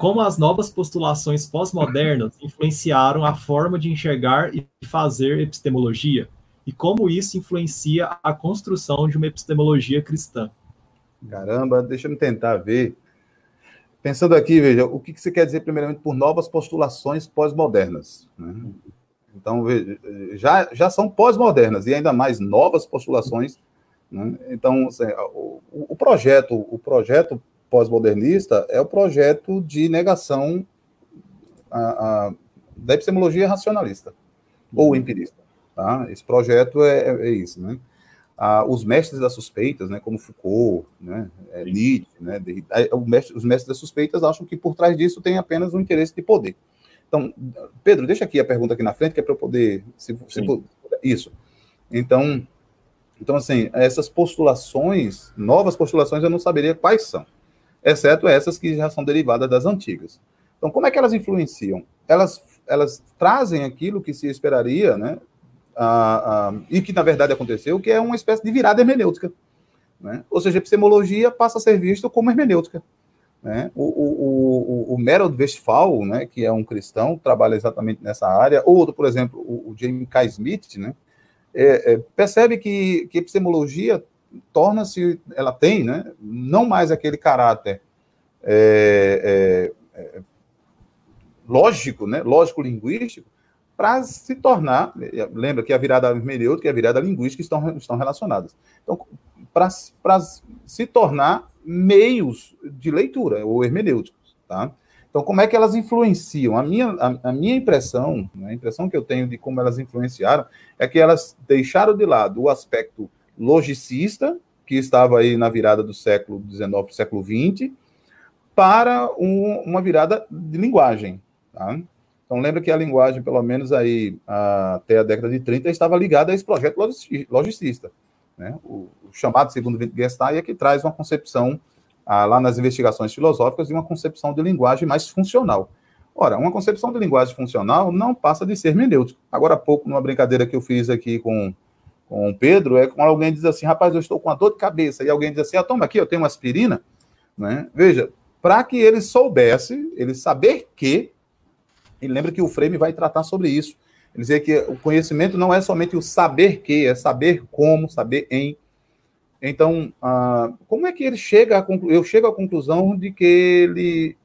como as novas postulações pós-modernas influenciaram a forma de enxergar e fazer epistemologia, e como isso influencia a construção de uma epistemologia cristã. Caramba, deixa eu tentar ver. Pensando aqui, veja, o que você quer dizer, primeiramente, por novas postulações pós-modernas? Né? Então, veja, já, já são pós-modernas e ainda mais novas postulações. Né? Então, assim, o, o, projeto, o projeto pós-modernista é o projeto de negação a, a, da epistemologia racionalista ou empirista. Tá? Esse projeto é, é, é isso, né? Ah, os mestres das suspeitas, né, como Foucault, né, é, Nietzsche, né, mestre, os mestres das suspeitas acham que por trás disso tem apenas um interesse de poder. Então, Pedro, deixa aqui a pergunta aqui na frente, que é para eu poder. Se, se, isso. Então, então, assim, essas postulações, novas postulações, eu não saberia quais são, exceto essas que já são derivadas das antigas. Então, como é que elas influenciam? Elas, elas trazem aquilo que se esperaria, né, ah, ah, e que na verdade aconteceu, que é uma espécie de virada hermenêutica. Né? Ou seja, a epistemologia passa a ser vista como hermenêutica. Né? O, o, o, o Merold Westphal, né, que é um cristão, trabalha exatamente nessa área, ou outro, por exemplo, o, o James K. Smith, né, é, é, percebe que, que epistemologia torna-se, ela tem, né, não mais aquele caráter é, é, é lógico, né, lógico-linguístico, para se tornar, lembra que a virada hermenêutica e a virada linguística estão, estão relacionadas. Então, para se tornar meios de leitura, ou hermenêuticos, tá? Então, como é que elas influenciam? A minha, a, a, minha impressão, né, a impressão que eu tenho de como elas influenciaram, é que elas deixaram de lado o aspecto logicista, que estava aí na virada do século XIX para o século XX, para um, uma virada de linguagem. Tá? Então, lembra que a linguagem, pelo menos aí até a década de 30, estava ligada a esse projeto logicista. Né? O, o, chamado segundo Wittgenstein é que traz uma concepção, ah, lá nas investigações filosóficas, de uma concepção de linguagem mais funcional. Ora, uma concepção de linguagem funcional não passa de ser hermenêutico. Agora há pouco, numa brincadeira que eu fiz aqui com, com o Pedro, é quando alguém diz assim, rapaz, eu estou com uma dor de cabeça, e alguém diz assim, ah, toma aqui, eu tenho uma aspirina. Né? Veja, para que ele soubesse, ele saber que e lembra que o frame vai tratar sobre isso. Ele dizia que o conhecimento não é somente o saber que, é saber como, saber em. Então, ah, como é que ele chega a conclu... eu chego à conclusão de que ele,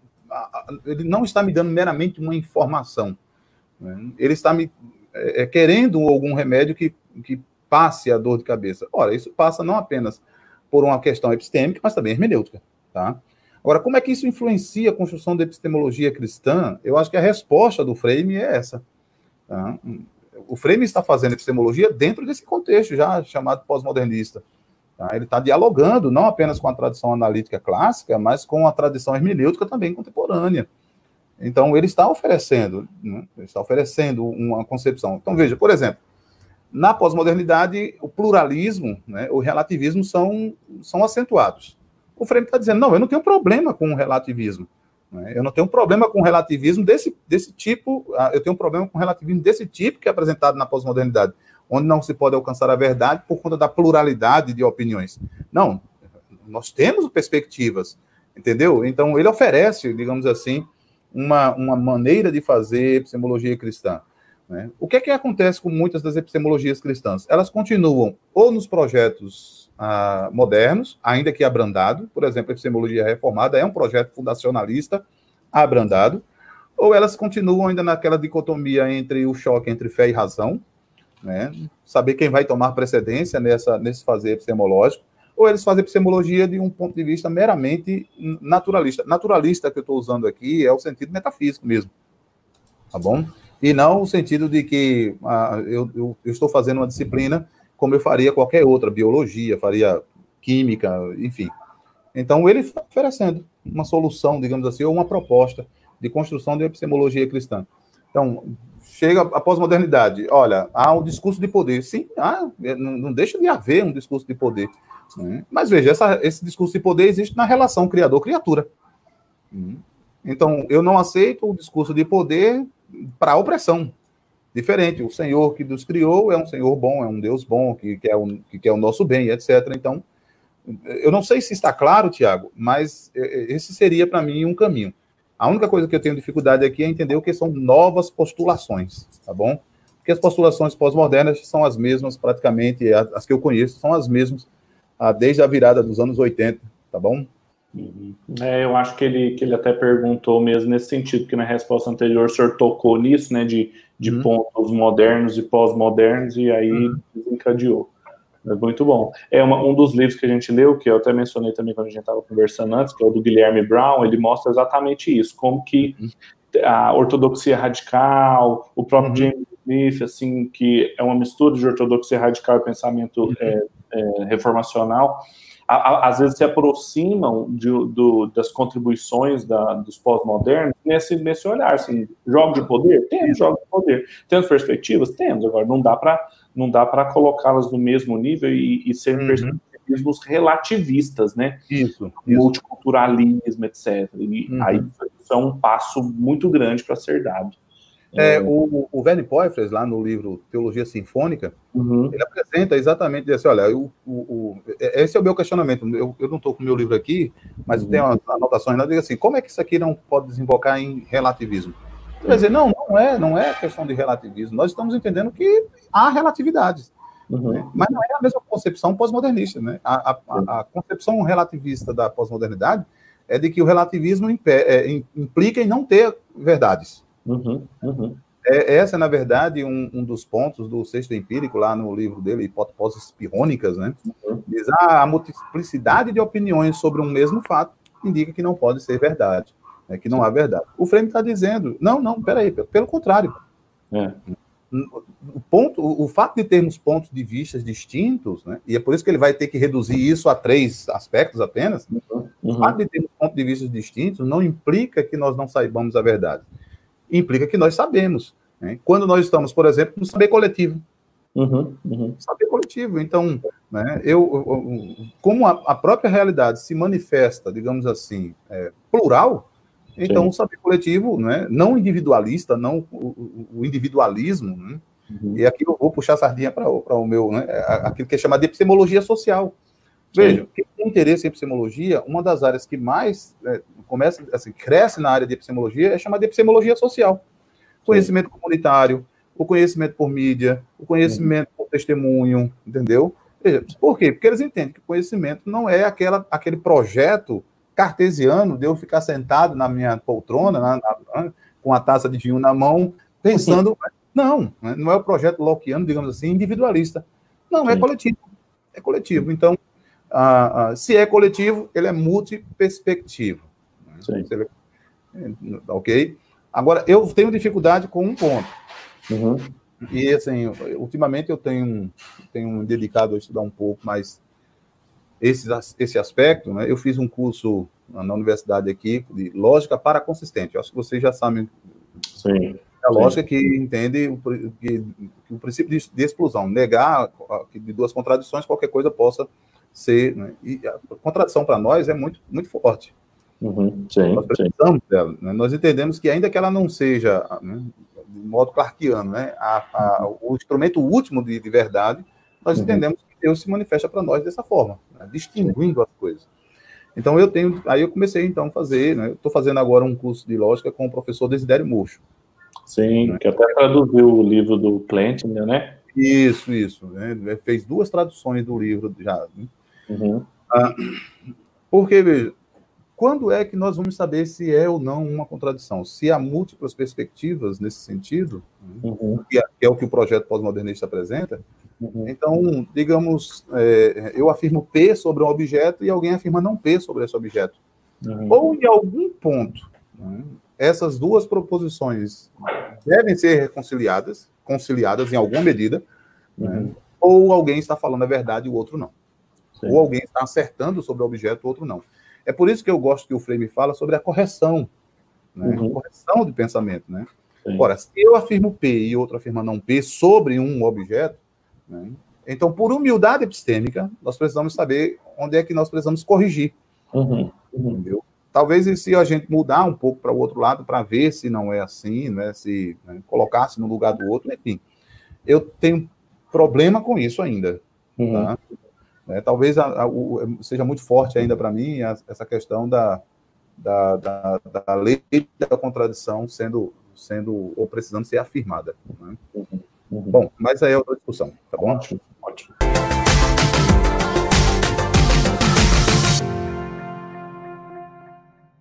ele não está me dando meramente uma informação. Né? Ele está me é, é, querendo algum remédio que, que passe a dor de cabeça. Ora, isso passa não apenas por uma questão epistêmica, mas também hermenêutica. Tá? Agora, como é que isso influencia a construção da epistemologia cristã? Eu acho que a resposta do Frame é essa. Tá? O Frame está fazendo epistemologia dentro desse contexto já chamado pós-modernista. Tá? Ele está dialogando não apenas com a tradição analítica clássica, mas com a tradição hermenêutica também contemporânea. Então, ele está oferecendo, né? ele está oferecendo uma concepção. Então, veja, por exemplo, na pós-modernidade, o pluralismo, né, o relativismo são, são acentuados o Frame está dizendo, não, eu não tenho problema com o relativismo. Né? Eu não tenho problema com o relativismo desse, desse tipo, ah, eu tenho um problema com o relativismo desse tipo que é apresentado na pós-modernidade, onde não se pode alcançar a verdade por conta da pluralidade de opiniões. Não, nós temos perspectivas, entendeu? Então, ele oferece, digamos assim, uma, uma maneira de fazer epistemologia cristã. Né? O que é que acontece com muitas das epistemologias cristãs? Elas continuam ou nos projetos ah, modernos, ainda que abrandado. Por exemplo, a epistemologia reformada é um projeto fundacionalista abrandado, ou elas continuam ainda naquela dicotomia entre o choque entre fé e razão, né? saber quem vai tomar precedência nessa, nesse fazer epistemológico, ou eles fazem epistemologia de um ponto de vista meramente naturalista. Naturalista que eu estou usando aqui é o sentido metafísico mesmo, tá bom? E não o sentido de que ah, eu, eu, eu estou fazendo uma disciplina como eu faria qualquer outra, biologia, faria química, enfim. Então, ele está oferecendo uma solução, digamos assim, ou uma proposta de construção de epistemologia cristã. Então, chega a pós-modernidade, olha, há um discurso de poder. Sim, há, não, não deixa de haver um discurso de poder. Né? Mas veja, essa, esse discurso de poder existe na relação criador-criatura. Então, eu não aceito o discurso de poder para a opressão diferente. O Senhor que nos criou é um Senhor bom, é um Deus bom, que quer o, que quer o nosso bem, etc. Então, eu não sei se está claro, Tiago, mas esse seria para mim um caminho. A única coisa que eu tenho dificuldade aqui é entender o que são novas postulações, tá bom? Porque as postulações pós-modernas são as mesmas, praticamente, as que eu conheço, são as mesmas ah, desde a virada dos anos 80, tá bom? Uhum. É, eu acho que ele, que ele até perguntou mesmo nesse sentido, que na resposta anterior o senhor tocou nisso, né, de, de uhum. pontos modernos e pós-modernos, e aí uhum. desencadeou. É muito bom. É uma, um dos livros que a gente leu, que eu até mencionei também quando a gente estava conversando antes, que é o do Guilherme Brown, ele mostra exatamente isso, como que uhum. a ortodoxia radical, o próprio uhum. James Smith, assim, que é uma mistura de ortodoxia radical e pensamento uhum. é, é, reformacional, a, a, às vezes se aproximam de, do, das contribuições da, dos pós-modernos nesse, nesse olhar, assim, jogo de poder? Temos jogo de poder. Temos perspectivas? Temos. Agora, não dá para não dá para colocá-las no mesmo nível e, e serem uhum. perspectivismos relativistas, né? Isso, isso. Multiculturalismo, etc. E uhum. aí isso é um passo muito grande para ser dado. É, o, o Werner Poifres, lá no livro Teologia Sinfônica, uhum. ele apresenta exatamente assim, olha, o, o, o, esse é o meu questionamento, eu, eu não estou com o meu livro aqui, mas uhum. tem uma anotações lá, diz assim, como é que isso aqui não pode desembocar em relativismo? Quer dizer, não, não é, não é questão de relativismo. Nós estamos entendendo que há relatividades. Uhum. Né? Mas não é a mesma concepção pós-modernista. Né? A, a, a, concepção relativista da pós-modernidade é de que o relativismo é, implica em não ter verdades. Uhum. Uhum. É, essa, na verdade, um, um, dos pontos do sexto empírico, lá no livro dele, Hipóteses Pirrônicas, né? Uhum. Diz ah, a multiplicidade de opiniões sobre um mesmo fato indica que não pode ser verdade né, que não há verdade. O Frame está dizendo, não, não, peraí, pelo contrário. É. O, ponto, o, fato de termos pontos de vista distintos, né, e é por isso que ele vai ter que reduzir isso a três aspectos apenas, uhum. o fato de termos pontos de vista distintos não implica que nós não saibamos a verdade. Implica que nós sabemos. Né? Quando nós estamos, por exemplo, no saber coletivo. Uhum, uhum. Saber coletivo. Então, né, eu, eu como a, a, própria realidade se manifesta, digamos assim, é, plural, então, Sim. o saber coletivo, né, não individualista, não o, o individualismo, né, uhum. e aqui eu vou puxar a sardinha para o meu, né, aquilo que é chamado de epistemologia social. Veja, quem tem interesse em epistemologia, uma das áreas que mais é, começa, assim, cresce na área de epistemologia é chamada de epistemologia social. Conhecimento Sim. comunitário, o conhecimento por mídia, o conhecimento uhum. por testemunho, entendeu? Veja, por quê? Porque eles entendem que conhecimento não é aquela, aquele projeto cartesiano de eu ficar sentado na minha poltrona, na, na, com a taça de vinho na mão, pensando. Não, né, não é o projeto Lockeano, digamos assim, individualista. Não, é coletivo. É coletivo. Então, ah, ah, se é coletivo, ele é multiperspectivo. Sim. Ok? Agora, eu tenho dificuldade com um ponto. Uhum. E, assim, ultimamente eu tenho, tenho dedicado a estudar um pouco mais esse, esse aspecto, né, eu fiz um curso na universidade aqui de lógica para consistente. Eu acho que vocês já sabem. Sim. A lógica sim. que entende o, que, que o princípio de, de, explosão, negar que de duas contradições qualquer coisa possa ser. Né, e a contradição para nós é muito, muito forte. Uhum, sim, nós sim. dela. Né, nós entendemos que, ainda que ela não seja né, de modo clarkiano, né, a, a, o instrumento último de, de verdade, nós uhum. entendemos Deus se manifesta para nós dessa forma, né? distinguindo as coisas. Então eu tenho, aí eu comecei então a fazer, né? Estou fazendo agora um curso de lógica com o professor Desidério Murcho. Sim, né? que até traduziu o livro do Plant, né? Isso, isso. Né? Fez duas traduções do livro já. Né? Uhum. Ah, porque, veja, quando é que nós vamos saber se é ou não uma contradição? Se há múltiplas perspectivas nesse sentido, né? uhum. que, é, que é o que o projeto pós-modernista apresenta, Uhum. Então, digamos, é, eu afirmo P sobre um objeto e alguém afirma não P sobre esse objeto. Uhum. Ou em algum ponto, né, essas duas proposições devem ser reconciliadas, conciliadas em alguma medida, né, uhum. ou alguém está falando a verdade e o outro não. Sim. Ou alguém está acertando sobre o objeto, o outro não. É por isso que eu gosto que o Frame fala sobre a correção, né, uhum. correção de pensamento. Né? Ora, se eu afirmo P e outro afirma não P sobre um objeto, né? Então, por humildade epistêmica, nós precisamos saber onde é que nós precisamos corrigir. Uhum. Entendeu? Talvez se a gente mudar um pouco para o outro lado para ver se não é assim, né, se né, colocar-se no lugar do outro, enfim. Eu tenho problema com isso ainda. Uhum. Tá? É, talvez a, a, o, seja muito forte ainda para mim a, essa questão da, da, da, da lei da contradição sendo, sendo ou precisando ser afirmada. Né? Uhum. Bom, mas aí é outra discussão, tá bom? Ótimo, ótimo.